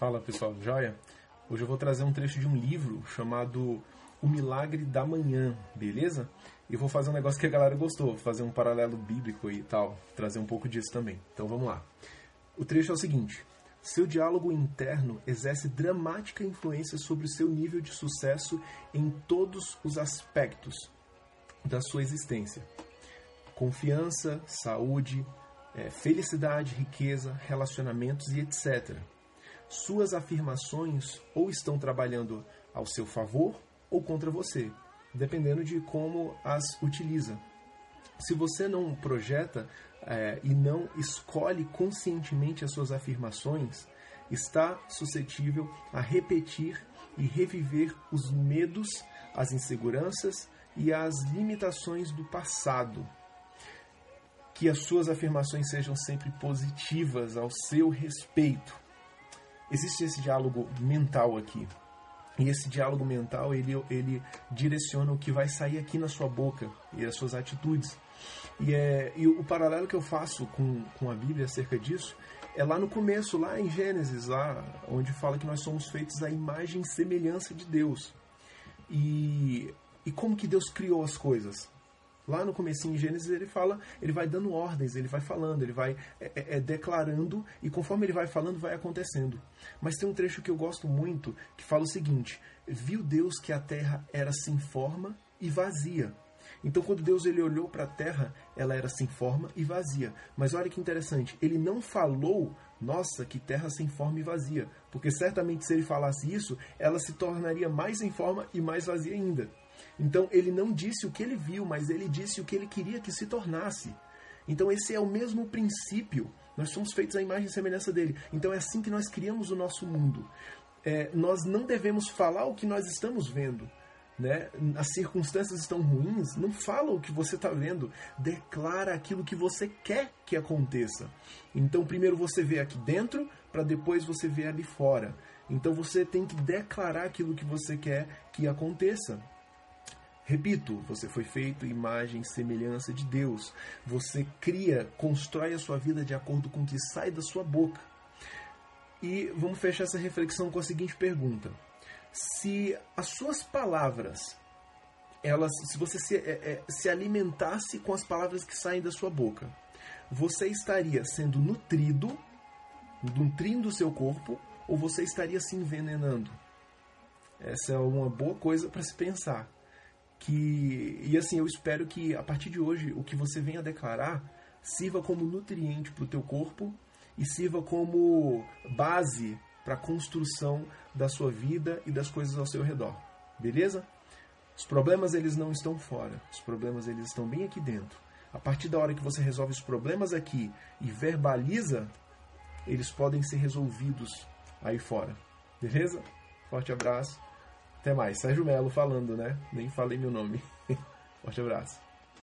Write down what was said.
Fala pessoal, joia? Hoje eu vou trazer um trecho de um livro chamado O Milagre da Manhã, beleza? E vou fazer um negócio que a galera gostou, fazer um paralelo bíblico e tal, trazer um pouco disso também. Então vamos lá. O trecho é o seguinte: seu diálogo interno exerce dramática influência sobre o seu nível de sucesso em todos os aspectos da sua existência. Confiança, saúde, é, felicidade, riqueza, relacionamentos e etc. Suas afirmações ou estão trabalhando ao seu favor ou contra você, dependendo de como as utiliza. Se você não projeta é, e não escolhe conscientemente as suas afirmações, está suscetível a repetir e reviver os medos, as inseguranças e as limitações do passado. Que as suas afirmações sejam sempre positivas ao seu respeito. Existe esse diálogo mental aqui. E esse diálogo mental, ele, ele direciona o que vai sair aqui na sua boca e as suas atitudes. E, é, e o paralelo que eu faço com, com a Bíblia acerca disso é lá no começo, lá em Gênesis, lá onde fala que nós somos feitos à imagem e semelhança de Deus. E, e como que Deus criou as coisas? Lá no começo em Gênesis ele fala, ele vai dando ordens, ele vai falando, ele vai é, é, é, declarando e conforme ele vai falando vai acontecendo. Mas tem um trecho que eu gosto muito que fala o seguinte: viu Deus que a terra era sem forma e vazia então, quando Deus ele olhou para a terra, ela era sem forma e vazia. Mas olha que interessante, ele não falou, nossa, que terra sem forma e vazia, porque certamente se ele falasse isso, ela se tornaria mais sem forma e mais vazia ainda. Então, ele não disse o que ele viu, mas ele disse o que ele queria que se tornasse. Então, esse é o mesmo princípio. Nós somos feitos à imagem e semelhança dele. Então, é assim que nós criamos o nosso mundo. É, nós não devemos falar o que nós estamos vendo né, as circunstâncias estão ruins, não fala o que você está vendo, declara aquilo que você quer que aconteça. Então, primeiro você vê aqui dentro, para depois você ver ali fora. Então, você tem que declarar aquilo que você quer que aconteça. Repito, você foi feito imagem e semelhança de Deus. Você cria, constrói a sua vida de acordo com o que sai da sua boca. E vamos fechar essa reflexão com a seguinte pergunta: se as suas palavras, elas, se você se, é, é, se alimentasse com as palavras que saem da sua boca, você estaria sendo nutrido, nutrindo o seu corpo, ou você estaria se envenenando? Essa é uma boa coisa para se pensar. Que, e assim, eu espero que a partir de hoje o que você venha declarar sirva como nutriente para o teu corpo e sirva como base para a construção da sua vida e das coisas ao seu redor. Beleza? Os problemas eles não estão fora, os problemas eles estão bem aqui dentro. A partir da hora que você resolve os problemas aqui e verbaliza, eles podem ser resolvidos aí fora. Beleza? Forte abraço. Até mais. Sérgio Melo falando, né? Nem falei meu nome. Forte abraço.